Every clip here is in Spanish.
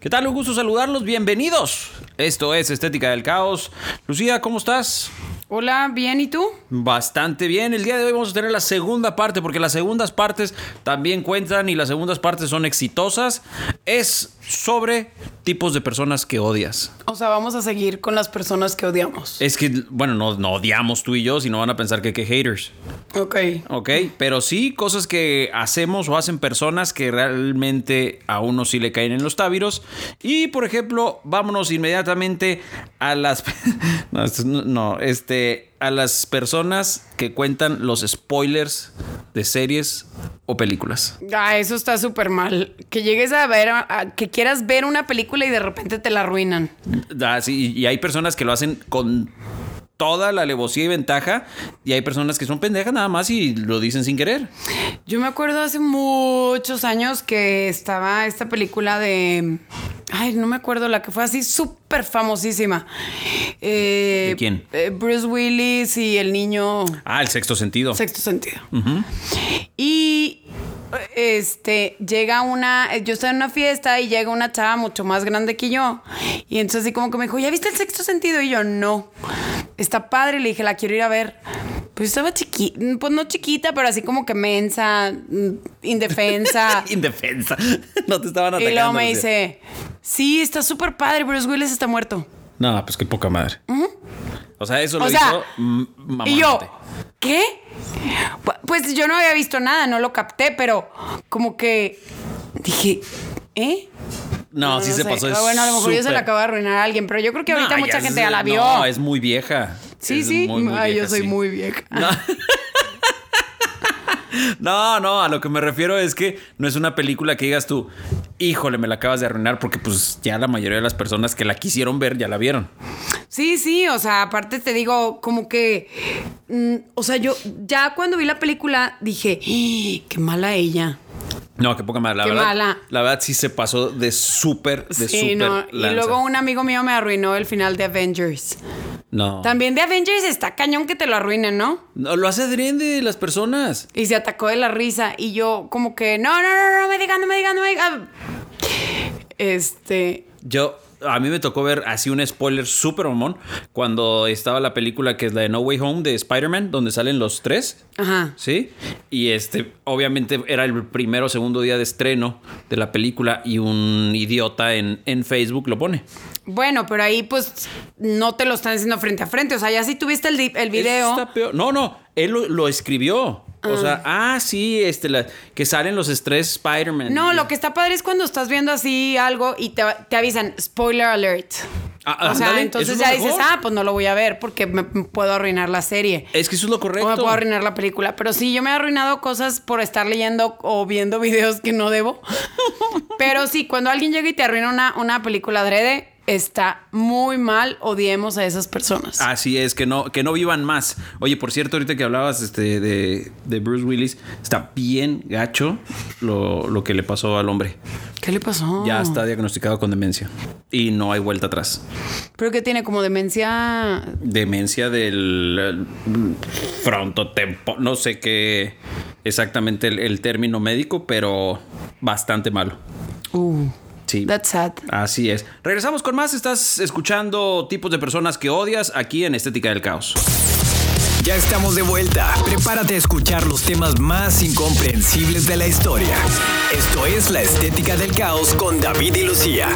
¿Qué tal? Un gusto saludarlos. Bienvenidos. Esto es Estética del Caos. Lucía, ¿cómo estás? Hola, bien, ¿y tú? Bastante bien. El día de hoy vamos a tener la segunda parte porque las segundas partes también cuentan y las segundas partes son exitosas. Es sobre tipos de personas que odias. O sea, vamos a seguir con las personas que odiamos. Es que, bueno, no, no odiamos tú y yo, sino van a pensar que que haters. Ok. Ok, pero sí cosas que hacemos o hacen personas que realmente a uno sí le caen en los tábiros. Y, por ejemplo, vámonos inmediatamente a las... no, este... A las personas que cuentan los spoilers de series o películas. Ah, eso está súper mal. Que llegues a ver, a- a- que quieras ver una película y de repente te la arruinan. Ah, sí, y hay personas que lo hacen con toda la alevosía y ventaja. Y hay personas que son pendejas nada más y lo dicen sin querer. Yo me acuerdo hace muchos años que estaba esta película de... Ay, no me acuerdo, la que fue así súper famosísima. Eh, ¿De quién? eh, Bruce Willis y el niño... Ah, el sexto sentido. Sexto sentido. Y este llega una, yo estaba en una fiesta y llega una chava mucho más grande que yo. Y entonces así como que me dijo, ¿ya viste el sexto sentido? Y yo, no. Está padre, le dije, la quiero ir a ver. Pues estaba chiquita, pues no chiquita, pero así como que mensa, mm, indefensa. Indefensa. No te estaban y atacando. luego me dice, sí, está súper padre, Bruce Willis está muerto. No, pues qué poca madre. O sea, eso lo O sea, hizo mm, Y yo. ¿qué? Pu- Pues yo no había visto nada, no lo capté, pero como que dije, ¿eh? No, sí no se sé. pasó. Ah, Bueno, a lo mejor yo se la acabo de arruinar a alguien, pero yo creo que ahorita No, mucha gente es- ya la vio. No, es muy vieja. sí, Es sí. muy, muy Ay, vieja, yo soy sí. muy vieja. No, no, a lo que me refiero es que no es una película que digas tú, híjole, me la acabas de arruinar, porque pues ya la mayoría de las personas que la quisieron ver ya la vieron. Sí, sí, o sea, aparte te digo, como que, mm, o sea, yo ya cuando vi la película dije, "¡Ah, qué mala ella. No, qué poca madre. La Qué verdad, mala. la verdad sí se pasó de súper, de Sí, súper. no. Y luego un amigo mío me arruinó el final de Avengers. No. También de Avengers está cañón que te lo arruinen, ¿no? No, lo hace adrede las personas. Y se atacó de la risa. Y yo, como que, no, no, no, no me digan, no me digan, no me digan. Este. Yo, a mí me tocó ver así un spoiler súper mamón cuando estaba la película que es la de No Way Home de Spider-Man, donde salen los tres. Ajá. ¿Sí? Y este, obviamente era el primero o segundo día de estreno de la película y un idiota en, en Facebook lo pone. Bueno, pero ahí pues no te lo están diciendo frente a frente. O sea, ya si tuviste el, el video. Está peor. No, no, él lo, lo escribió. O sea, ah, sí, este, la- que salen los tres Spider-Man. No, lo que está padre es cuando estás viendo así algo y te, te avisan, spoiler alert. Ah, o sea, entonces ya dices, mejor. ah, pues no lo voy a ver porque me me puedo arruinar la serie. Es que eso es lo correcto. O me puedo arruinar la película. Pero sí, yo me he arruinado cosas por estar leyendo o viendo videos que no debo. Pero sí, cuando alguien llega y te arruina una, una película adrede, está muy mal. Odiemos a esas personas. Así es, que no, que no vivan más. Oye, por cierto, ahorita que hablabas este, de, de Bruce Willis, está bien gacho lo, lo que le pasó al hombre. ¿Qué le pasó? Ya está diagnosticado con demencia. Y no hay vuelta atrás. Pero que tiene como demencia. Demencia del eh, frontotempo. No sé qué exactamente el, el término médico, pero bastante malo. Sí. that's sad. Así es. Regresamos con más. Estás escuchando tipos de personas que odias aquí en Estética del Caos. Ya estamos de vuelta. Prepárate a escuchar los temas más incomprensibles de la historia. Esto es La Estética del Caos con David y Lucía.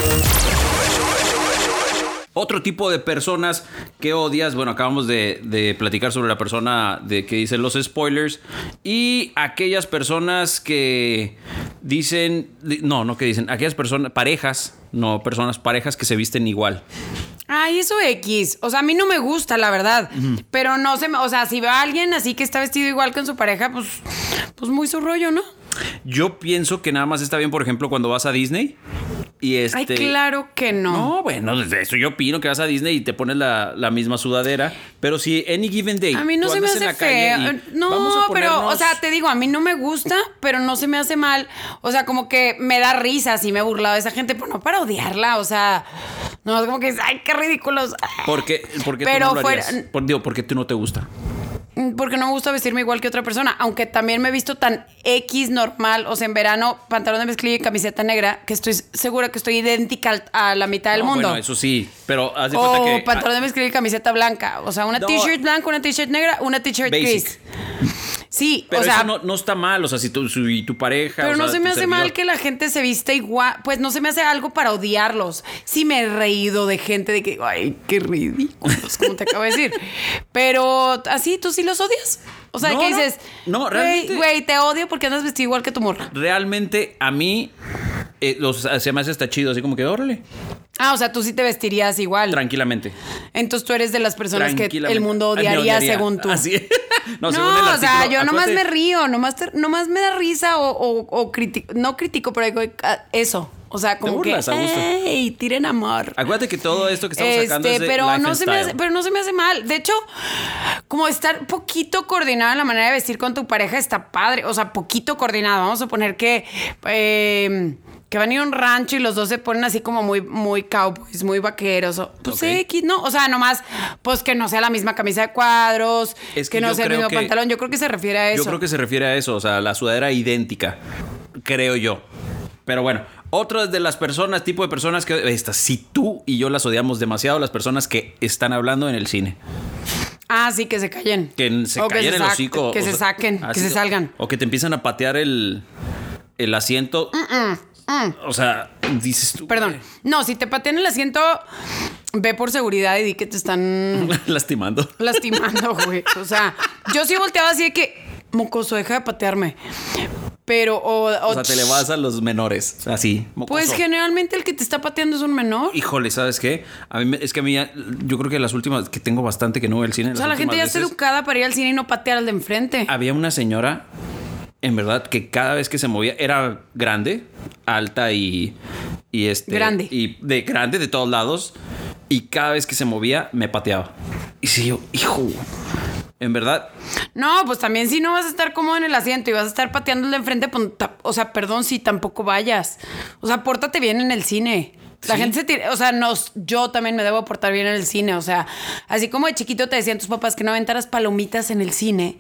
Otro tipo de personas que odias, bueno, acabamos de, de platicar sobre la persona de que dicen los spoilers y aquellas personas que dicen, di- no, no que dicen, aquellas personas, parejas, no, personas, parejas que se visten igual. Ay, eso X. O sea, a mí no me gusta, la verdad. Pero no se me. O sea, si veo a alguien así que está vestido igual con su pareja, pues. Pues muy su rollo, ¿no? Yo pienso que nada más está bien, por ejemplo, cuando vas a Disney y este... Ay, claro que no. No, bueno, desde eso yo opino que vas a Disney y te pones la, la misma sudadera. Pero si any given day. A mí no se me hace feo. No, pero, o sea, te digo, a mí no me gusta, pero no se me hace mal. O sea, como que me da risa si me he burlado de esa gente, pero no para odiarla. O sea, no es como que, ay, qué ridículos. ¿Por qué, por qué Pero tú no lo fuera- harías? Por, digo, ¿por qué tú no te gusta? Porque no me gusta vestirme igual que otra persona. Aunque también me he visto tan X normal. O sea, en verano, pantalón de mezclilla y camiseta negra, que estoy segura que estoy idéntica a la mitad del No, mundo. Bueno, eso sí, pero haz de cuenta O que... pantalón de mezclilla y camiseta blanca. O sea, una No. t-shirt blanca, una t-shirt negra, una t-shirt gris. Sí, Pero o sea, eso no, no está mal, o sea, si tu, si tu pareja... Pero o no sea, se me hace mal que la gente se vista igual. Pues no se me hace algo para odiarlos. Sí me he reído de gente de que, ay, qué ridículos, como te acabo de decir. Pero así, ¿tú sí los odias? O sea, No, ¿qué no. dices? No, "Güey, realmente- Güey, te odio porque andas vestido igual que tu morra. Realmente a mí eh, los, se me hace hasta chido, así como que órale, Ah, o sea, tú sí te vestirías igual. tranquilamente. Entonces tú eres de las personas que el mundo odiaría. según tú. Así. no, No, según el o sea, yo nomás me río, nomás, te- nomás me da risa o, o, o critico, no critico, pero digo, ah, eso. O sea, como que, burlas gusto. ¡ey! Tiren amor. Acuérdate que todo esto que estamos sacando es de Este, pero life no se me hace, pero no se me hace mal. De hecho, como estar poquito coordinado en la manera de vestir con tu pareja está padre. O sea, poquito coordinado. Vamos a poner que eh, que van a ir a un rancho y los dos se ponen así como muy, muy cowboys, muy vaqueros. o- Pues Ok. X, ¿no? O sea, nomás, pues que no sea la misma camisa de cuadros, Es que, que no sea el mismo que- pantalón. Yo creo que se refiere a eso. Yo creo que se refiere a eso, o sea, la sudadera idéntica, creo yo. Pero bueno, otra de las personas, tipo de personas que estas, si tú y yo las odiamos demasiado, las personas que están hablando en el cine. Ah, sí, que se callen. Que se O callen el sac- hocico. Que se sea, saquen, que así- se salgan. O que te empiezan a patear el, el asiento. O sea, dices tú. Perdón. No, si te patean el asiento, ve por seguridad y di que te están Lastimando. lastimando, güey. O sea, yo sí volteaba así de que, mocoso, deja de patearme. Pero, o, o- O sea, te le vas a los menores. Así. Pues mocoso. generalmente el que te está pateando es un menor. Híjole, ¿sabes qué? A mí, me- es que a mí, ya- yo creo que las últimas, que tengo bastante que no voy al cine. O sea, la gente ya está educada para ir al cine y no patear al de enfrente. Había una señora, en verdad, que cada vez que se movía, era grande, alta y. y este, Grande. Y de grande de todos lados. Y cada vez que se movía, me pateaba. Y sí, yo, hijo. En verdad, No, pues también si no vas a estar cómodo en el asiento y vas a estar de enfrente, pues, o sea, perdón si tampoco vayas. O sea, pórtate bien en el cine. La Sí. gente se tira, o sea, nos, yo también me debo portar bien en el cine, o sea, así como de chiquito te decían tus papás que no aventaras palomitas en el cine,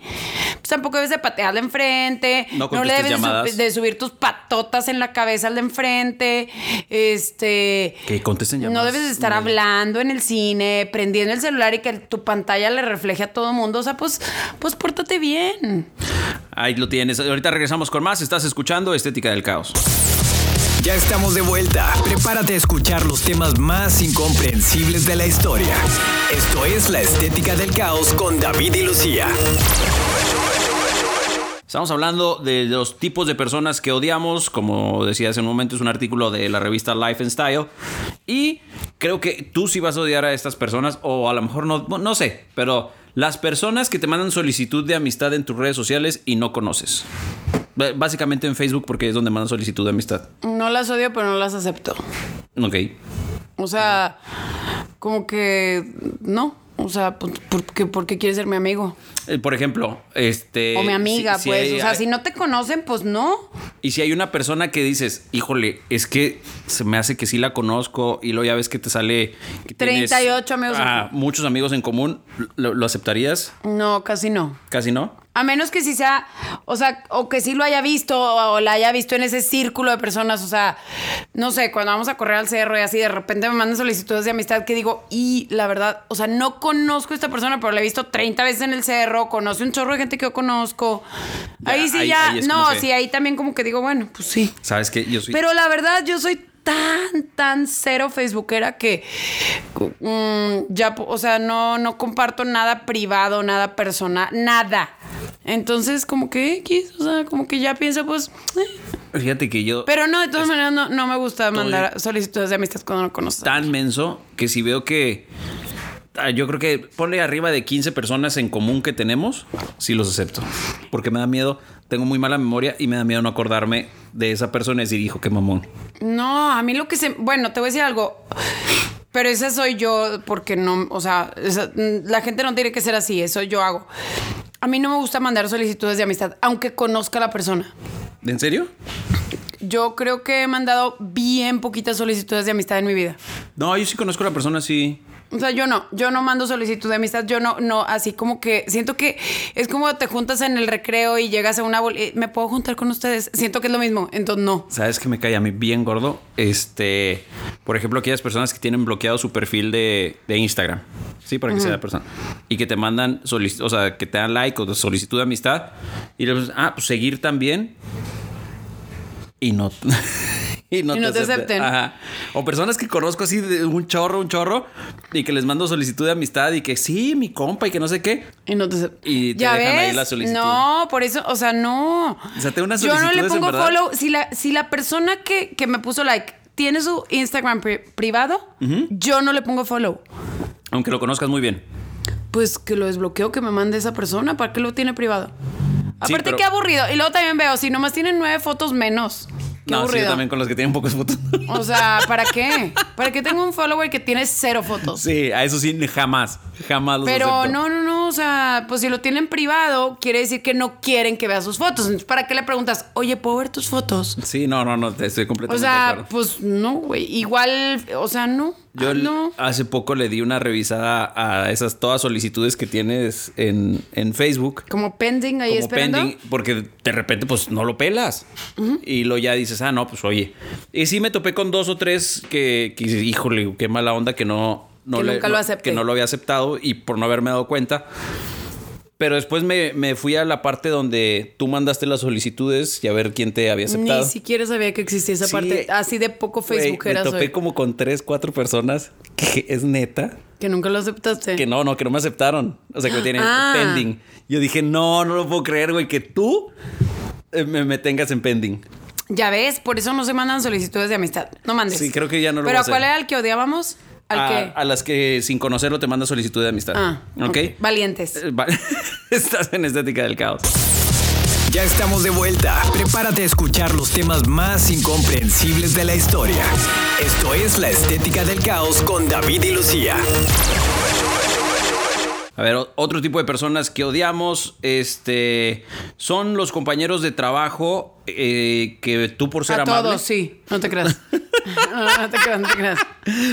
pues tampoco debes de patear de enfrente, No no, le debes de, llamadas. sub- de subir tus patotas en la cabeza al de enfrente, este... que contesten No llamadas. debes de estar hablando en el cine, prendiendo el celular y que tu pantalla le refleje a todo mundo. O sea, pues, pues pórtate bien. Ahí lo tienes. Ahorita regresamos con más. Estás escuchando Estética del Caos. Ya estamos de vuelta. Prepárate a escuchar los temas más incomprensibles de la historia. Esto es La Estética del Caos con David y Lucía. Estamos hablando de los tipos de personas que odiamos. Como decía hace un momento, es un artículo de la revista Life and Style. Y creo que tú sí vas a odiar a estas personas, o a lo mejor no, no sé, pero las personas que te mandan solicitud de amistad en tus redes sociales y no conoces. B- Básicamente en Facebook, porque es donde mandan solicitud de amistad. No las odio, pero no las acepto. Ok. O sea, como que no. O sea, pues, ¿por qué, por qué quieres ser mi amigo? Eh, Por ejemplo, este. O mi amiga, si- si pues. hay- o sea, si no te conocen, pues no. Y si hay una persona que dices, híjole, es que se me hace que sí la conozco y luego ya ves que te sale... Que tienes, 38 amigos en ah, común. muchos amigos en común, ¿lo, lo aceptarías? No, casi no. Casi no. A menos que sí sea, o sea, o que sí lo haya visto o la haya visto en ese círculo de personas, o sea, no sé, cuando vamos a correr al cerro y así de repente me mandan solicitudes de amistad que digo, y la verdad, o sea, no conozco a esta persona, pero la he visto 30 veces en el cerro, conoce un chorro de gente que yo conozco. Ya, ahí sí ahí- ya, ahí no, que- sí, ahí también como que digo, bueno, pues sí. ¿Sabes qué? Yo soy... Pero la verdad, yo soy tan, tan cero facebookera que mm, ya, o sea, no, no comparto nada privado, nada personal, nada. Entonces, como que X, o sea, como que ya pienso, pues. eh. Fíjate que yo... Pero no, de todas maneras, no, no me gusta mandar solicitudes de amistad cuando no conoces. tan menso que si veo que ah, yo creo que ponle arriba de 15 personas en común que tenemos, sí los acepto. Porque me da miedo, tengo muy mala memoria y me da miedo no acordarme de esa persona y decir, hijo, qué mamón. No, a mí lo que se. Bueno, te voy a decir algo. Pero ese soy yo porque no. O sea, esa- la gente no tiene que ser así. Eso yo hago. A mí no me gusta mandar solicitudes de amistad, aunque conozca a la persona. ¿En serio? Yo creo que he mandado bien poquitas solicitudes de amistad en mi vida. No, yo sí conozco a la persona, sí. O sea, yo no, yo no mando solicitud de amistad, yo no, no, así como que siento que es como te juntas en el recreo y llegas a una bol- eh, ¿me puedo juntar con ustedes? Siento que es lo mismo, entonces no. ¿Sabes que me cae a mí bien gordo? Este, por ejemplo, aquellas personas que tienen bloqueado su perfil de, de Instagram. Sí, para que sea la persona. Y que te mandan solicitud, o sea, que te dan like o solicitud de amistad. Y le ah, pues seguir también. Y no. y no, Y no te acepten. Ajá. O personas que conozco así de un chorro, un chorro. Y que les mando solicitud de amistad y que sí, mi compa y que no sé qué. Y no te Y te ¿Ya dejan ahí la solicitud. No, por eso, o sea, no. O sea, tengo unas Yo no le pongo follow. Si la, si la persona que, que me puso like tiene su Instagram pri- privado, yo no le pongo follow. Aunque lo conozcas muy bien. Pues que lo desbloqueo, que me mande esa persona. ¿Para qué lo tiene privado? Aparte, pero- qué aburrido. Y luego también veo, si nomás tienen nueve fotos menos. Qué no, sí, yo también con los que tienen pocas fotos. O sea, ¿para qué? ¿Para qué tengo un follower que tiene cero fotos? Sí, a eso sí, jamás. Jamás los Pero acepto. no, no, no, o sea, pues si lo tienen privado, quiere decir que no quieren que vea sus fotos. Entonces, ¿para qué le preguntas, oye, ¿puedo ver tus fotos? Sí, no, no, no, estoy O completamente de sea, acuerdo. pues no, güey. Igual, o sea, no. Yo Ah, no. hace poco le di una revisada a esas todas solicitudes que tienes en, en Facebook. Como pending ahí Como esperando. pending, porque de repente pues no lo pelas. Y lo ya dices, ah, no, pues oye. Y sí me topé con dos o tres que, que híjole, qué mala onda que no... no Que nunca lo no-. Que no lo había aceptado y por no haberme dado cuenta. Pero después me, me fui a la parte donde tú mandaste las solicitudes y a ver quién te había aceptado. Ni siquiera sabía que existía esa Sí. parte. Así de poco Güey, Facebookera Me topé soy. como con tres, cuatro personas que es neta. Que nunca lo aceptaste. Que no, no, que no me aceptaron. O sea, que me tienen Ah. pending. Yo dije, no, no lo puedo creer, güey, que tú eh, me, me tengas en pending. Ya ves, por eso no se mandan solicitudes de amistad. No mandes. Sí, creo que ya no lo Pero voy ¿a cuál hacer. era el que odiábamos? ¿Al a, que? a las que sin conocerlo te manda solicitud de amistad. Ah, ¿Ok? ok. Valientes. Eh, Estás en estética del caos. Ya estamos de vuelta. Prepárate a escuchar los temas más incomprensibles de la historia. Esto es La Estética del Caos con David y Lucía. A ver, otro tipo de personas que odiamos, este, son los compañeros de trabajo eh, que tú por ser A amable. todos, sí. No te creas. no, no te creas, no te creas.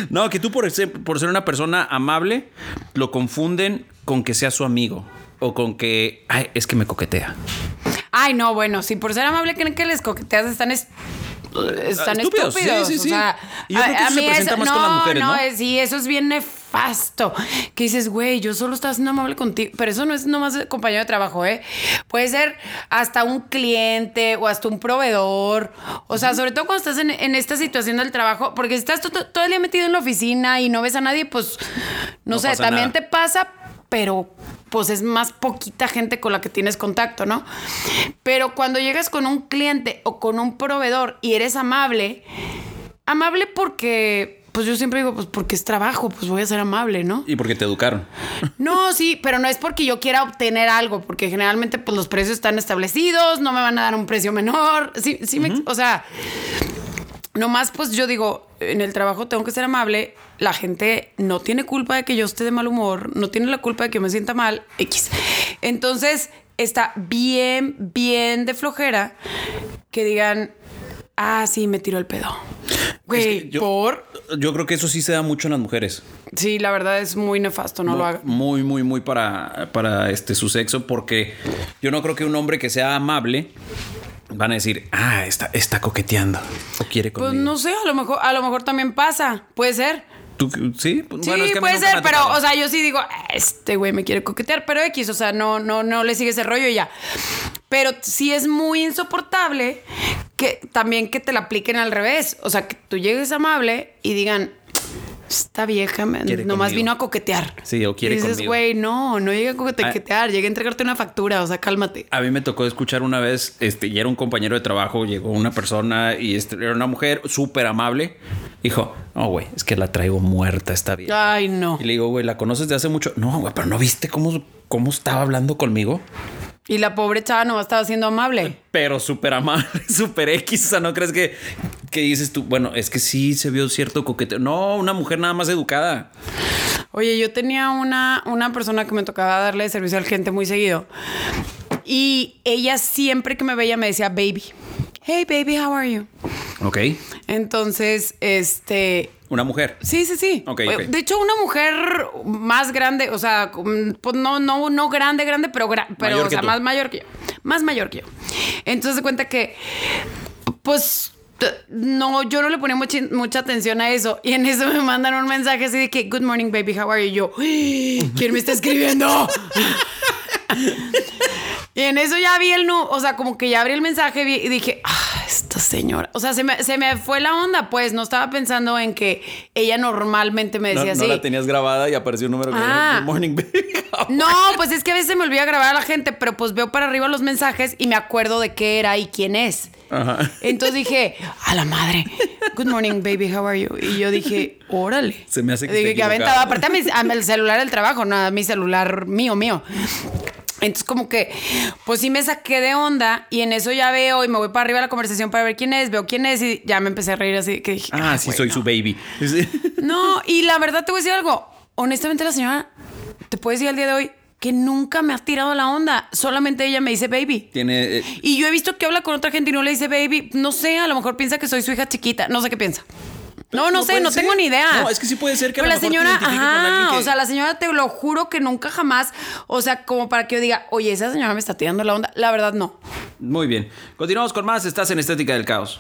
No, que tú por ser, por ser una persona amable lo confunden con que sea su amigo o con que, ay, es que me coquetea. Ay, no, bueno, si por ser amable creen que les coqueteas están es- están Estúpidos, estúpidos. sí, sí, o sí. sea, creo que eso se presenta más no, con las mujeres, ¿no? es- sí, eso es bien nefasto. Que dices, güey, yo solo estaba siendo amable contigo. Pero eso no es nomás compañero de trabajo, ¿eh? Puede ser hasta un cliente o hasta un proveedor. O sea, sobre todo cuando estás en, en esta situación del trabajo, porque si estás to- to- todo el día metido en la oficina y no ves a nadie, pues, no, No sé, también nada. te pasa, pero pues es más poquita gente con la que tienes contacto, ¿no? Pero cuando llegas con un cliente o con un proveedor y eres amable, amable porque, pues yo siempre digo, pues porque es trabajo, pues voy a ser amable, ¿no? Y porque te educaron. No, sí, pero no es porque yo quiera obtener algo, porque generalmente pues los precios están establecidos, no me van a dar un precio menor, sí, sí, me- o sea, nomás pues yo digo, en el trabajo tengo que ser amable, la gente no tiene culpa de que yo esté de mal humor, no tiene la culpa de que me sienta mal, X. Entonces está bien, bien de flojera que digan, ah, sí, me tiró el pedo. Güey, que yo- por... Yo creo que eso sí se da mucho en las mujeres. Sí, la verdad es muy nefasto, no lo hagan. Muy, muy, muy para, para este, su sexo, porque yo no creo que un hombre que sea amable van a decir, ah, está, está coqueteando o quiere Pues conmigo. no sé, a lo mejor, a lo mejor también pasa. Puede ser. ¿Tú, sí, es que puede ser, pero, o sea, yo sí digo, "Ah, este güey me quiere coquetear, pero X, o sea, no, no, no le sigue ese rollo y ya. Pero sí es muy insoportable que también que te la apliquen al revés. O sea, que tú llegues amable y digan, Esta vieja nomás conmigo. vino a coquetear. Sí, o quiere y dices, güey, no, no llegué a Ah. coquetear, llegué a entregarte una factura, o sea, cálmate. A mí me tocó escuchar una vez, este, y era un compañero de trabajo, llegó una persona y este, era una mujer súper amable. Dijo, no, güey, es que la traigo muerta, está bien. Ay, no. Y le digo, güey, ¿la conoces de hace mucho? No, güey, pero ¿no viste cómo, cómo estaba hablando conmigo? Y la pobre chava nomás estaba siendo amable. Pero súper amable, súper X. O sea, ¿no crees que, que dices tú? Bueno, es que sí se vio cierto coqueteo. No, una mujer nada más educada. Oye, yo tenía una, una persona que me tocaba darle servicio al gente muy seguido. Y ella siempre que me veía me decía, baby. Hey, baby, how are you? Ok. Entonces, este, Una mujer. Sí, sí, sí. Ok, ok. De hecho, una mujer más grande, o sea, pues no, no, no grande, grande, pero, gra- pero o sea, más mayor que yo. Más mayor que yo. Entonces se cuenta que, pues, no, yo no le ponía mucha, mucha atención a eso. Y en eso me mandan un mensaje así de que, good morning, baby, how are you? Y yo, "Uy, ¿quién me está escribiendo? Y en eso ya vi el nu, o sea, como que ya abrí el mensaje y dije, ah, esta señora. O sea, se me, se me fue la onda, pues no estaba pensando en que ella normalmente me No, decía no así. la tenías grabada y apareció un número que Ah. Good morning, baby. No, pues es que a veces me olvida grabar a la gente, pero pues veo para arriba los mensajes y me acuerdo de qué era y quién es. Ajá. Entonces dije, a la madre, good morning, baby, how are you? Y yo dije, órale. Se me hace que Dije que aventaba, aparte a mi, a mi celular del trabajo, no a mi celular mío, mío. Entonces como que, pues sí me saqué de onda y en eso ya veo y me voy para arriba de la conversación para ver quién es, veo quién es y ya me empecé a reír así que dije, Ah, sí, güey, soy no. su baby. No, y la verdad te voy a decir algo. Honestamente, la señora, te puedo decir al día de hoy que nunca me ha tirado la onda. Solamente ella me dice baby. Tiene. eh, Y yo he visto que habla con otra gente y no le dice baby. No sé, a lo mejor piensa que soy su hija chiquita. No sé qué piensa. No, no, No sé, no ser. tengo ni idea. No, es que sí puede ser que a Pero lo la mejor te señora, con ajá, que- o sea, la señora te lo juro que nunca jamás, o sea, como para que yo diga, oye, esa señora me está tirando la onda. La verdad, no. Muy bien. Continuamos con más. Estás en Estética del Caos.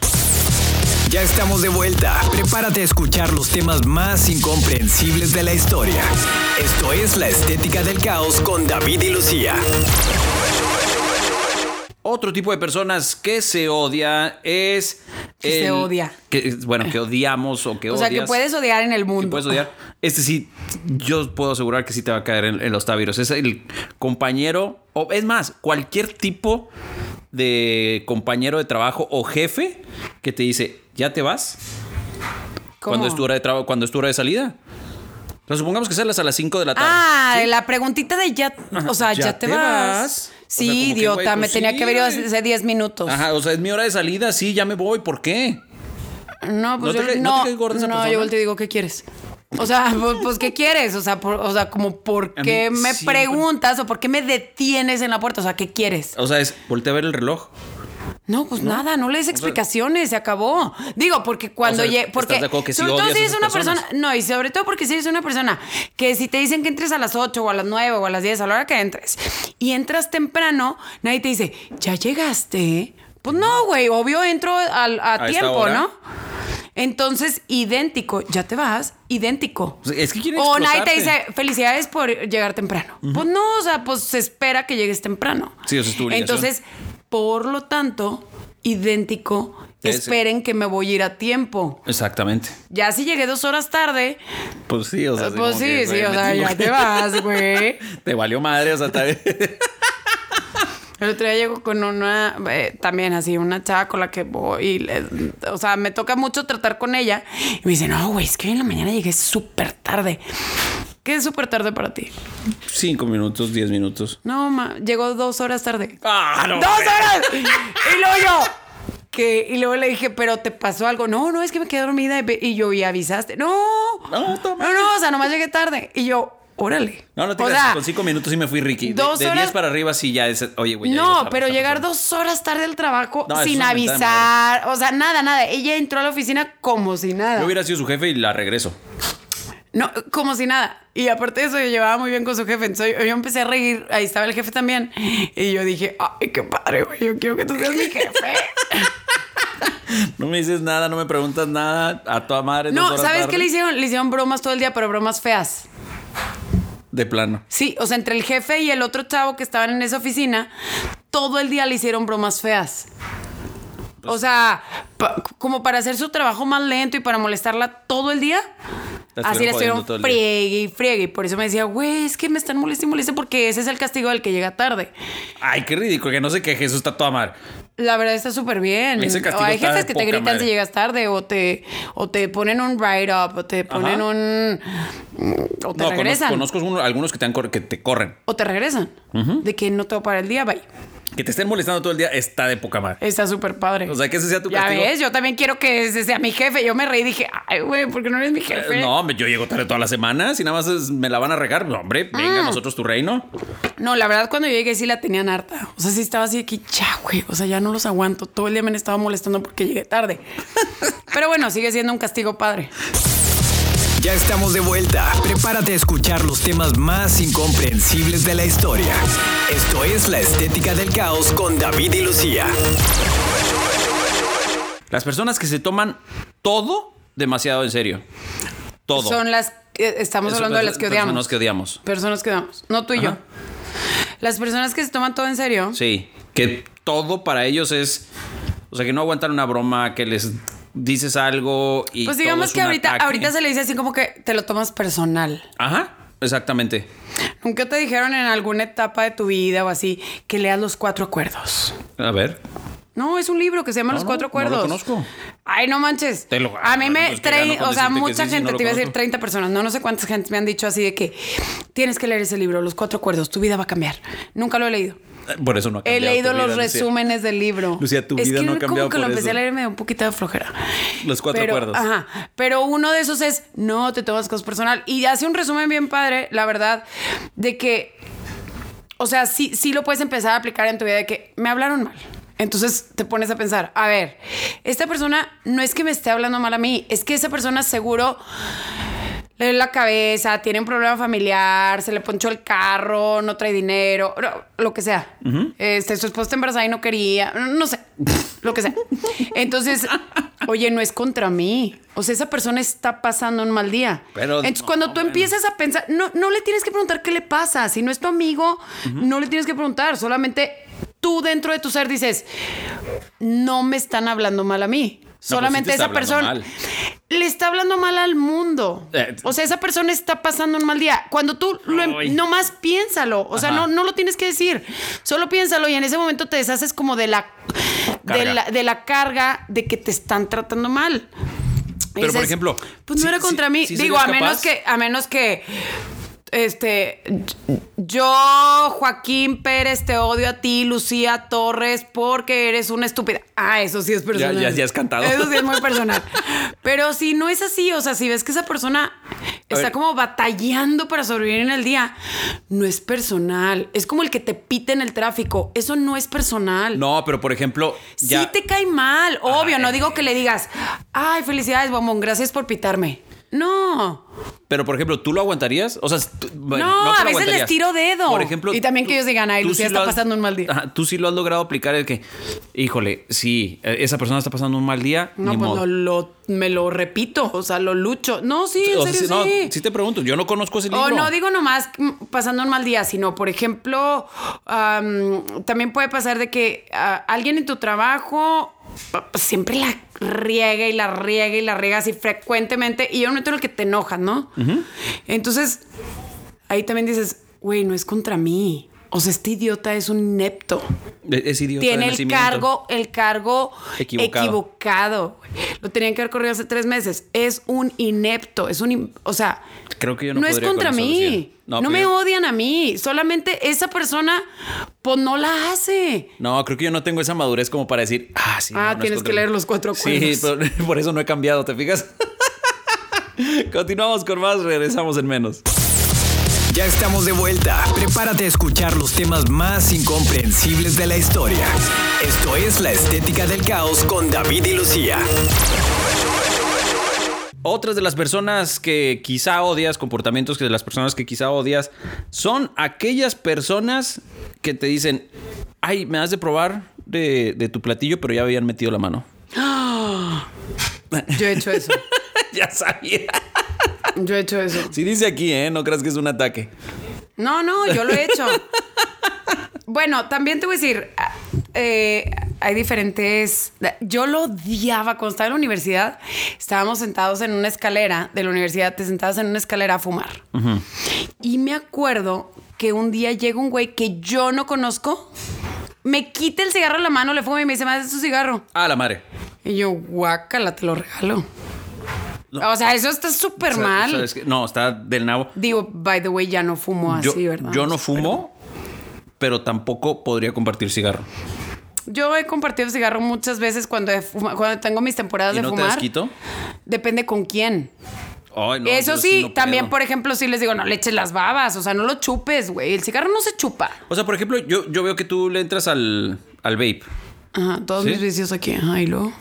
Ya estamos de vuelta. Prepárate a escuchar los temas más incomprensibles de la historia. Esto es La Estética del Caos con David y Lucía. Otro tipo de personas que se odia es. Que se odia. Que, bueno, que odiamos o que O odias. sea, que puedes odiar en el que mundo. puedes odiar. Este sí, yo puedo asegurar que sí te va a caer en, en los tabiros. Es el compañero, o es más, cualquier tipo de compañero de trabajo o jefe que te dice, ¿ya te vas? ¿Cómo? Cuando es tu hora de trabajo, cuando es tu hora de salida. O sea, supongamos que sales a las 5 de la tarde. Ah, ¿sí? la preguntita de ya, o sea, ya, te, vas. O sea, Sí, que, idiota, me pues tenía sí, que haber ido hace 10 minutos. Ajá, o sea, es mi hora de salida, sí, ya me voy. ¿Por qué? No, pues ¿No yo, no no, te esa yo digo, ¿qué quieres? O sea, pues, pues, ¿qué quieres? O sea, por- o sea, como, ¿por qué me siempre- preguntas o por qué me detienes en la puerta? O sea, ¿qué quieres? O sea, es voltea a ver el reloj. No, pues nada, no le des explicaciones, se acabó. Digo, porque cuando O sea, llegue. Porque, ¿estás de acuerdo que sobre todo si eres una personas? persona. No, y sobre todo porque si eres una persona que si te dicen que entres a las 8 o a las 9 o a las 10, a la hora que entres, y entras temprano, nadie te dice, ¿ya llegaste? Pues no, güey, obvio entro a, tiempo? ¿no? Entonces, idéntico, ya te vas, idéntico. Es que O nadie te dice, felicidades por llegar temprano. Pues no, o sea, pues se espera que llegues temprano. Sí, o sea, es tu obligación. Entonces, por lo tanto, idéntico, esperen que me voy a ir a tiempo. Exactamente. Ya si llegué dos horas tarde, Pues sí, o sea. así pues sí, que, sí, o sea, ya que- te vas, güey. Te valió madre, o sea, está bien. El otro día llego con una, eh, también así, una chava con la que voy, y o sea, me toca mucho tratar con ella. Y me dice, no, güey, es que hoy en la mañana llegué súper tarde. ¿Qué es súper tarde para ti? Cinco minutos, diez minutos. No, ma, llegó dos horas tarde. ¡Ah, no! ¡Dos horas! Y luego yo. Que, y luego le dije, pero te pasó algo. No, no, es que me quedé dormida. Y, y yo, ¿y avisaste? No. No, toma. No, no, o sea, nomás llegué tarde. Y yo, órale. No, no te creas, sea, con cinco minutos sí me fui Ricky. De- dos de, horas- 10 para arriba sí ya es. Oye, güey. No, tarde, pero llegar dos horas tarde al trabajo No, sin de avisar. O sea, nada, nada. Ella entró a la oficina como si nada. Yo hubiera sido su jefe y la regreso. No, como si nada. Y aparte de eso, yo llevaba muy bien con su jefe. Entonces yo, yo empecé a reír. Ahí estaba el jefe también. Y yo dije, ay, qué padre, güey. Yo quiero que tú seas mi jefe. No me dices nada, no me preguntas nada. A toda madre. No, ¿sabes tarde. qué le hicieron? Le hicieron bromas todo el día, pero bromas feas. De plano. Sí, o sea, entre el jefe y el otro chavo que estaban en esa oficina, todo el día le hicieron bromas feas. Pues O sea, pa- como para hacer su trabajo más lento y para molestarla todo el día, La Así le estuvieron todo friegue y friegue. Y por eso me decía, güey, es que me están molestando y molestando porque ese es el castigo del que llega tarde. Ay, qué ridículo, que no sé qué Jesús está toda mal. La verdad está súper bien. Ese castigo O hay jefes que te gritan madre. si llegas tarde o te, o te ponen un write-up o te ponen Ajá. un... O te No, regresan. conozco, conozco uno- algunos que te, han que te corren. O te regresan. De que no te va para el día, bye. Que te estén molestando todo el día está de poca madre. Está súper padre. O sea, que ese sea tu ya castigo. ves, yo también quiero que ese sea mi jefe. Yo me reí y dije, ay, güey, ¿por qué no eres mi jefe? Eh, No, hombre, yo llego tarde todas las semanas y nada más es- me la van a regar. No, hombre, Ah. venga, nosotros tu reino. No, la verdad, cuando yo llegué sí la tenían harta. O sea, sí estaba así de que ya, güey. O sea, ya no los aguanto. Todo el día me han estado molestando porque llegué tarde. Pero bueno, sigue siendo un castigo padre. Ya estamos de vuelta. Prepárate a escuchar los temas más incomprensibles de la historia. Esto es La Estética del Caos con David y Lucía. Las personas que se toman todo demasiado en serio. Todo. Son las que estamos Eso- hablando de las que odiamos. Personas que odiamos. Personas que odiamos. No tú y yo. Las personas que se toman todo en serio. Sí. Que todo para ellos es. O sea, que no aguantan una broma, que les dices algo y. Pues todo digamos es que un ahorita, ataque. ahorita se le dice así como que te lo tomas personal. Ajá, exactamente. Nunca te dijeron en alguna etapa de tu vida o así que leas los cuatro acuerdos. A ver. No, es un libro que se llama No, Los no, Cuatro no lo Acuerdos. conozco. Ay, no manches. Te lo- a mí me pues, ¿qué trae, gano con o sea, mucha sí, si gente, no te iba a decir conozco? 30 personas, no, no sé cuántas gente me han dicho así de que tienes que leer ese libro, Los Cuatro Acuerdos, tu vida va a cambiar. Nunca lo he leído. Por eso no ha He cambiado leído tu los vida, Lucía. resúmenes del libro. Lucía, tu es vida que no ha cambiado como que lo empecé a leer y me dio un poquito de flojera. Los Cuatro Pero, Acuerdos. Ajá. Pero uno de esos es no te tomas cosas personal. Y hace un resumen bien padre, la verdad, de que, o sea, sí, sí lo puedes empezar a aplicar en tu vida de que me hablaron mal. Entonces te pones a pensar, a ver, esta persona no es que me esté hablando mal a mí, es que esa persona seguro le duele la cabeza, tiene un problema familiar, se le ponchó el carro, no trae dinero, no, lo que sea. este, su esposa está embarazada y no quería, no sé, lo que sea. Entonces, oye, no es contra mí. O sea, esa persona está pasando un mal día. Pero, Entonces, no, cuando tú bueno. empiezas a pensar, no, no le tienes que preguntar qué le pasa. Si no es tu amigo, no le tienes que preguntar. Solamente tú dentro de tu ser dices, no me están hablando mal a mí. Solamente sí te está esa persona le está hablando mal al mundo. Eh, o sea, esa persona está pasando un mal día. Cuando tú lo em- nomás piénsalo. O sea, Ajá. no, no lo tienes que decir. Solo piénsalo y en ese momento te deshaces como de la, de Carga. la, de la carga de que te están tratando mal. Pero, Dices, por ejemplo, pues no era contra mí. Digo, a menos que, a menos que este, yo, Joaquín Pérez, te odio a ti, Lucía Torres, porque eres una estúpida. Ah, eso sí es personal. ya- ya has cantado. Eso sí es muy personal. Pero si no es así, o sea, si ves que esa persona está como batallando para sobrevivir en el día, no es personal. Es como el que te pita en el tráfico. Eso no es personal. No, pero por ejemplo, ya. Sí te cae mal, obvio. Ay. No digo que le digas, ay, felicidades, bombón, gracias por pitarme. No. Pero por ejemplo, ¿tú lo aguantarías? O sea, tú- bueno, No, a veces les tiro dedo. Por ejemplo, Y también que ellos digan, "Ay, Lucía está lo has- pasando un mal día". Ajá, tú sí lo has logrado aplicar el que, híjole, sí, eh, esa persona está pasando un mal día. No, ni pues modo. no, lo, me lo repito, o sea, lo lucho. No, sí, en O sea, serio, sí, no, sí. sí te pregunto, yo no conozco ese libro. O no digo nomás pasando un mal día, sino, por ejemplo, am, también puede pasar de que ah, alguien en tu trabajo siempre la riega y la riega y la riega así frecuentemente y hay un momento en el que te enojas, ¿no? Entonces, ahí también dices, güey, no es contra mí. O sea, este idiota es un inepto. Es es idiota Tiene de el cargo, el cargo Equivocado. equivocado. Lo tenían que haber corrido hace tres meses. Es un inepto, es un, o sea, Creo que yo no es podría con contra mí. No, No, pero me yo- odian a mí. Solamente esa persona, pues no la hace. No, creo que yo no tengo esa madurez como para decir, ah, sí. Ah, no, no es tienes contra que mí". leer los cuatro Sí, acuerdos. pero por eso no he cambiado, ¿te fijas? Continuamos con más, regresamos en menos. Ya estamos de vuelta. Prepárate a escuchar los temas más incomprensibles de la historia. Esto es La Estética del Caos con David y Lucía. Otras de las personas que quizá odias, comportamientos que de las personas que quizá odias, son aquellas personas que te dicen, ay, me has de probar de, de tu platillo, pero ya habían metido la mano. Yo he hecho eso. ya sabía. Yo he hecho eso. Sí dice aquí, ¿eh? No creas que es un ataque. No, no, yo lo he hecho. bueno, también te voy a decir, eh, hay diferentes. Yo lo odiaba cuando estaba en la universidad. Estábamos sentados en una escalera de la universidad, te sentabas en una escalera a fumar. Y me acuerdo que un día llega un güey que yo no conozco, me quita el cigarro de la mano, le fuma y me dice, ¿más de su cigarro? Ah, la madre. Y yo, guácala, te lo regalo. O sea, eso está súper O sea, mal. No, está del nabo. Digo, by the way, ya no fumo Yo, así, ¿verdad? yo no fumo, pero tampoco podría compartir cigarro. Yo he compartido cigarro muchas veces cuando, fuma- cuando tengo mis temporadas ¿Y de no te fumar. desquito? Depende con quién. No, Eso sí, no también, por ejemplo, sí les digo, no le eches las babas, o sea, no lo chupes, güey. El cigarro no se chupa. O sea, por ejemplo, yo, yo veo que tú le entras al, al vape. Ajá, todos ¿Sí? mis vicios aquí. Ay, lo.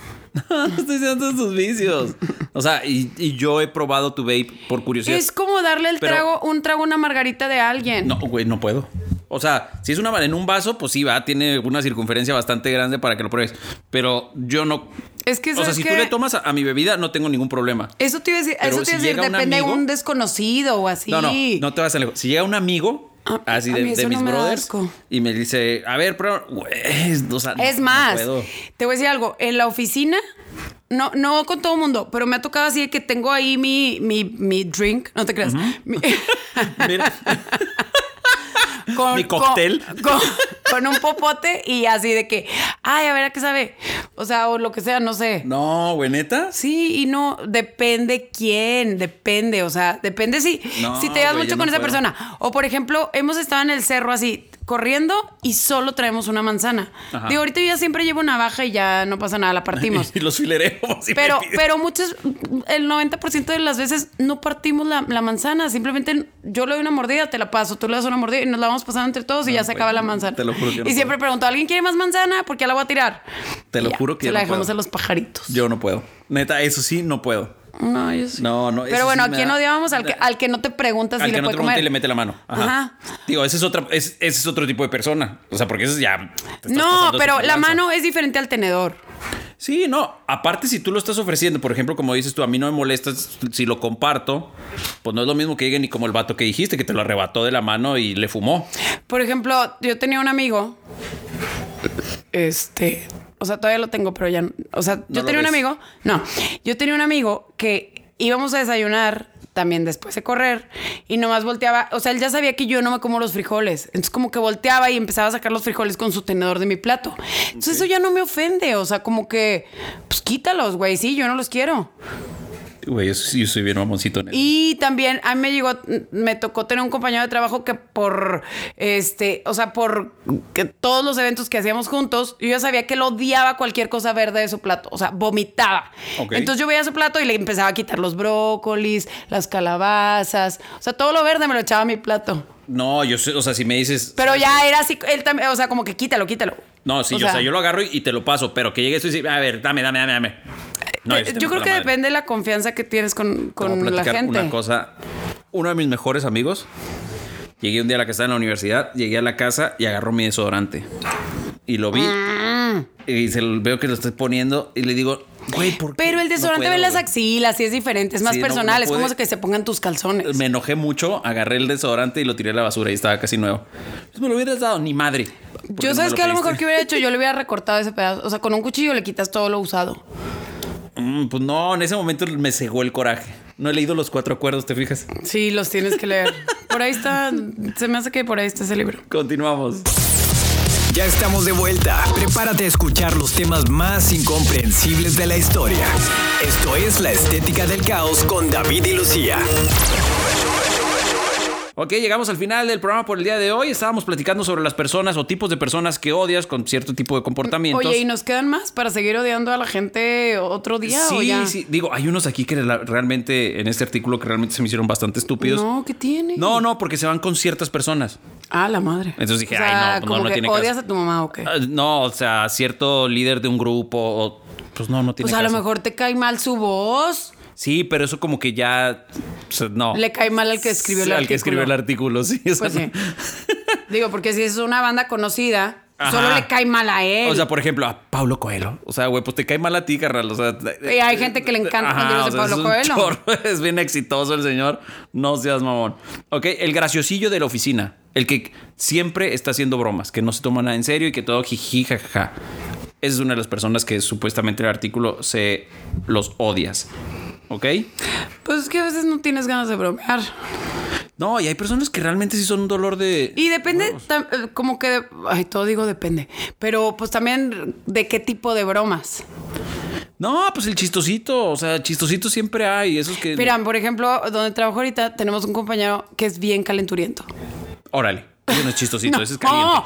No estoy diciendo tus vicios. O sea, y, y yo he probado tu vape por curiosidad. Es como darle el Pero- trago, un trago a una margarita de alguien. No, güey, no puedo. O sea, si es una en un vaso, pues sí, va, tiene una circunferencia bastante grande para que lo pruebes. Pero yo no. Es que, o sea, ¿sabes si tú le tomas a, a mi bebida, no tengo ningún problema. Eso te iba a decir, Pero eso te iba a decir, depende de un desconocido o así. No, no, no te vas a lejos. Si llega un amigo, Ah, así de, mis no me da brothers, y me dice, a ver, pero, o sea, Es no más, te voy a decir algo. En la oficina, no, no con todo el mundo, pero me ha tocado así de que tengo ahí mi, mi, mi drink, no te creas. Mi- Mira, con, Mi cóctel. Con, con- con un popote y así de que, ay, a ver a qué sabe. O sea, o lo que sea, no sé. no, güey, neta. Sí, y no, depende quién, depende, o sea, depende si, No, si te llevas mucho con no esa puedo. persona. O por ejemplo, hemos estado en el cerro así, corriendo y solo traemos una manzana. Ajá. Digo, ahorita yo ya siempre llevo navaja y ya no pasa nada, la partimos. Y los fileremos. Pero, pero muchas, el 90% de las veces no partimos la, la manzana. Simplemente yo le doy una mordida, te la paso, tú le das una mordida y nos la vamos pasando entre todos y ya se güey, acaba la manzana. te lo juro que no y siempre pregunto, ¿alguien quiere más manzana? Porque ya la voy a tirar. Te Y lo ya, juro que Se yo la no dejamos puedo. a los pajaritos. Yo no puedo. Neta, eso sí, no puedo. No, yo sí. No, no. Pero bueno, sí ¿a quién odiábamos? Al que, al que no te preguntas Al si que le no puede te comer. y le mete la mano. Ajá. Ajá. Digo, ese es, otra, es- ese es otro tipo de persona. O sea, porque eso es ya. No, pero la mano es diferente al tenedor. Sí, no. Aparte, si tú lo estás ofreciendo, por ejemplo, como dices tú, a mí no me molesta si lo comparto, pues no es lo mismo que lleguen ni como el vato que dijiste, que te lo arrebató de la mano y le fumó. Por ejemplo, yo tenía un amigo. Este. O sea, todavía lo tengo, pero ya. no- O sea, yo tenía un amigo. No. Yo tenía un amigo que íbamos a desayunar también después de correr y nomás volteaba. O sea, él ya sabía que yo no me como los frijoles. Entonces, como que volteaba y empezaba a sacar los frijoles con su tenedor de mi plato. Entonces, eso ya no me ofende. O sea, como que. Pues quítalos, güey. Sí, yo no los quiero. Güey, yo, soy bien mamoncito en eso. Y también a mí me llegó, me tocó tener un compañero de trabajo que por, este, o sea, por que todos los eventos que hacíamos juntos, yo ya sabía que él odiaba cualquier cosa verde de su plato, o sea, vomitaba. Entonces yo veía su plato y le empezaba a quitar los brócolis, las calabazas, o sea, todo lo verde me lo echaba a mi plato. No, yo o sea, si me dices. Pero ya era así, él también, o sea, como que quítalo, quítalo. No, sí, yo, o sea, yo lo agarro y, y te lo paso, pero que llegues tú y dices, a ver, dame, dame, dame, dame. No, Eh, yo creo que madre. depende de la confianza que tienes con, con la gente. Una cosa. Uno de mis mejores amigos, llegué un día a la que estaba en la universidad, llegué a la casa y agarró mi desodorante. Y lo vi. Mm. Y se lo veo que lo estoy poniendo y le digo, güey, ¿por qué? Pero el No desodorante puedo, ve las güey". axilas y es diferente, es más Sí, no- personal, no es como que se pongan tus calzones. Me enojé mucho, agarré el desodorante y lo tiré a la basura y estaba casi nuevo. Pues me lo hubieras dado, ni madre. ¿Por qué Yo no sabes que a lo mejor que hubiera hecho, yo le hubiera recortado ese pedazo. O sea, con un cuchillo le quitas todo lo usado. Mm, pues no, en ese momento me cegó el coraje. No he leído los cuatro acuerdos, ¿te fijas? Sí, los tienes que leer. Por ahí está, se me hace que por ahí está ese libro. Continuamos. Ya estamos de vuelta. Prepárate a escuchar los temas más incomprensibles de la historia. Esto es La Estética del Caos con David y Lucía. Ok, llegamos al final del programa por el día de hoy. Estábamos platicando sobre las personas o tipos de personas que odias con cierto tipo de comportamientos. Oye, ¿y nos quedan más para seguir odiando a la gente otro día o Sí, ya? sí. Digo, hay unos aquí que realmente, en este artículo, que realmente se me hicieron bastante estúpidos. No, ¿qué tiene? No, no, porque se van con ciertas personas. Ah, la madre. Entonces dije, O sea, ay, no, pues no, como no que tiene odias caso. a tu mamá o qué. Ah, No, o sea, cierto líder de un grupo, o- pues no, no tiene Pues a lo mejor te cae mal su voz. Sí, pero eso como que ya, o sea, no. Le cae mal al que escribió el Sí, artículo. Al que escribió el artículo, sí. o sea, Pues sí. Digo, porque si es una banda conocida, Ajá. solo le cae mal a él. O sea, por ejemplo, a Pablo Coelho. O sea, güey, pues te cae mal a ti, carnal. O sea, Y hay gente que le encanta los libros de Pablo es un Coelho. chorro, es bien exitoso el señor. No seas mamón. Ok, el graciosillo de la oficina. El que siempre está haciendo bromas, que no se toma nada en serio y que todo jiji, jajaja. esa es una de las personas que supuestamente el artículo se los odias. ¿Ok? Pues es que a veces no tienes ganas de bromear. No, y hay personas que realmente sí son un dolor de. Y depende, tam- eh, como que, ay, todo digo depende, pero pues también de qué tipo de bromas. No, pues el chistosito. O sea, chistosito siempre hay. Esos que. Mira, por ejemplo, donde trabajo ahorita tenemos un compañero que es bien calenturiento. Órale. Ese no es chistosito, No, ese es caliente.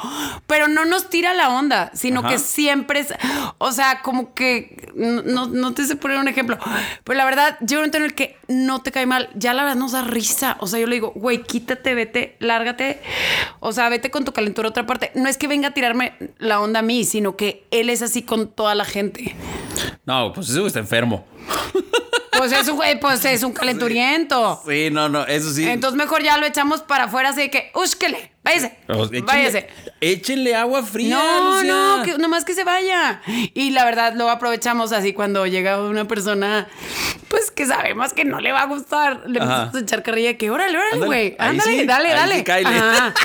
pero no nos tira la onda, sino Ajá. que siempre es, o sea, como que no, no, no te sé poner un ejemplo, pero la verdad, llega un momento en el que no te cae mal, ya la verdad nos da risa, o sea, yo le digo, güey, quítate, vete, lárgate, o sea, vete con tu calentura a otra parte. No es que venga a tirarme la onda a mí, sino que él es así con toda la gente. No, pues ese güey está enfermo. Pues es un güey, pues es un calenturiento. Sí, no, no, eso sí. Entonces mejor ya lo echamos para afuera, así de que, úsquele, váyase, Pues, échenle- váyase. Échenle agua fría. No, Lucía. no, que, nomás que se vaya. Y la verdad, luego aprovechamos así cuando llega una persona, pues que sabemos que no le va a gustar. Le Ajá. empezamos a echar carrilla de que, órale, órale, Ándale, güey. ahí Ándale, sí, dale, ahí dale. sí, cáele. Ajá.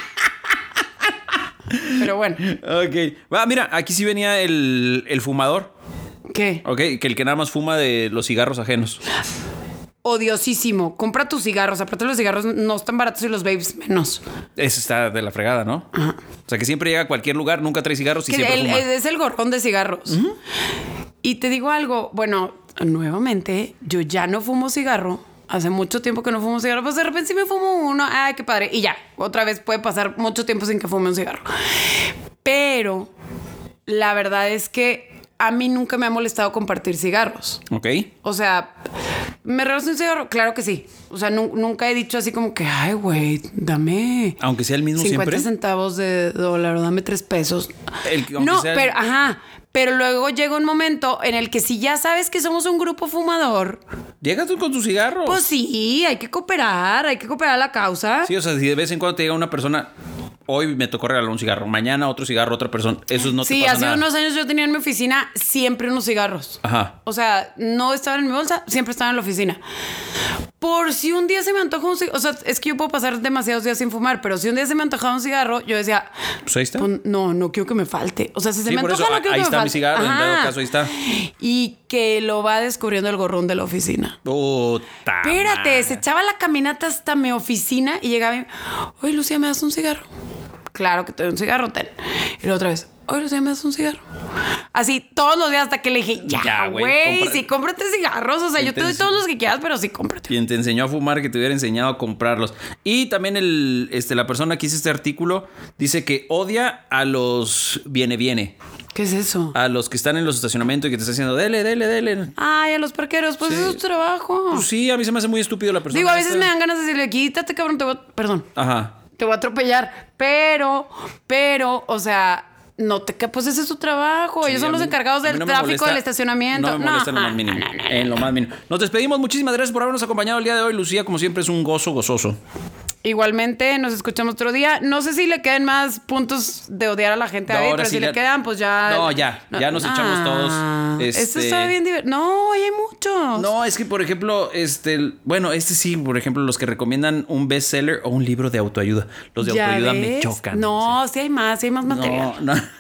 Pero bueno, Ok. Va, mira, aquí sí venía el, el fumador. ¿Qué? Ok, que el que nada más fuma de los cigarros ajenos. Odiosísimo. Compra tus cigarros. Aparte, los cigarros no están baratos y los babes menos. Ese está de la fregada, ¿no? O sea, que siempre llega a cualquier lugar, nunca trae cigarros y Que siempre el- fuma. es el gorrón de cigarros. Y te digo algo, bueno, nuevamente, yo ya no fumo cigarro. Hace mucho tiempo que no fumo cigarro. Pues de repente sí me fumo uno. Ay, qué padre. Y ya, otra vez puede pasar mucho tiempo sin que fume un cigarro. Pero la verdad es que a mí nunca me ha molestado compartir cigarros. Ok. O sea, ¿me regalas un cigarro? Claro que sí. O sea, nu- nunca he dicho así como que, ay, güey, dame Aunque sea el mismo 50 siempre. centavos de dólar o dame tres pesos. El no, sea el- pero, ajá. Pero luego llega un momento en el que si ya sabes que somos un grupo fumador, Llega tú con tu cigarro. pues sí, hay que cooperar, hay que cooperar a la causa. Sí, o sea, si de vez en cuando te llega una persona, hoy me tocó regalar un cigarro, mañana otro cigarro, otra persona, eso no te Sí, pasa hace nada. unos años yo tenía en mi oficina siempre unos cigarros. Ajá. O sea, no estaban en mi bolsa, siempre estaban en la oficina. Por si un día se me antoja un cigarro, o sea, es que yo puedo pasar demasiados días sin fumar, pero si un día se me antojaba un cigarro, yo decía, Pues ahí está. "Pues, no, no quiero que me falte. O sea, si se Sí, me por antoja, eso, no quiero ahí que me está mi falte. cigarro, en dado caso, ahí está. Y que lo va descubriendo el gorrón de la oficina. Puta Espérate, madre. se echaba la caminata hasta mi oficina y llegaba y, oye, Lucía, ¿me das un cigarro? Claro que te doy un cigarro, ten. Y la otra vez, oye, Lucía, ¿me das un cigarro? Así todos los días hasta que le dije, Ya, güey, sí, cómprate cigarros. O sea, yo te doy todos los que quieras, pero sí, cómprate. Quien te enseñó a fumar, que te hubiera enseñado a comprarlos. Y también el, este, la persona que hizo este artículo dice que odia a los viene viene, ¿Qué es eso? a los que están en los estacionamientos y que te están haciendo dele, dele, dele. Ay, a los parqueros, pues Sí. eso es tu trabajo. Pues sí, a mí se me hace muy estúpido la persona. Digo, a veces esta. me dan ganas de decirle, quítate, cabrón, te voy a... Perdón. Ajá. Te voy a atropellar. Pero, pero, o sea, no te pues ese es su trabajo. Sí, Ellos son los encargados del no tráfico molesta- del estacionamiento. No me molesta en lo más mínimo. no, no, no. En lo más mínimo. Nos despedimos. Muchísimas gracias por habernos acompañado el día de hoy, Lucía. Como siempre, es un gozo gozoso. Igualmente, nos escuchamos otro día. No sé si le quedan más puntos de odiar a la gente No, a ver, ahora pero sí si ya- le quedan, pues ya. No, ya, ya nos echamos todos, Esto este- está bien divertido. No, hay muchos. No, es que, por ejemplo, este, bueno, este sí, por ejemplo, los que recomiendan un bestseller o un libro de autoayuda. Los de ¿Ya autoayuda me chocan. No, sí hay más, sí hay más material. no, no.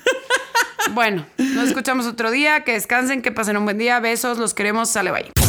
Bueno, nos escuchamos otro día. Que descansen, que pasen un buen día. Besos, los queremos. Sale, bye.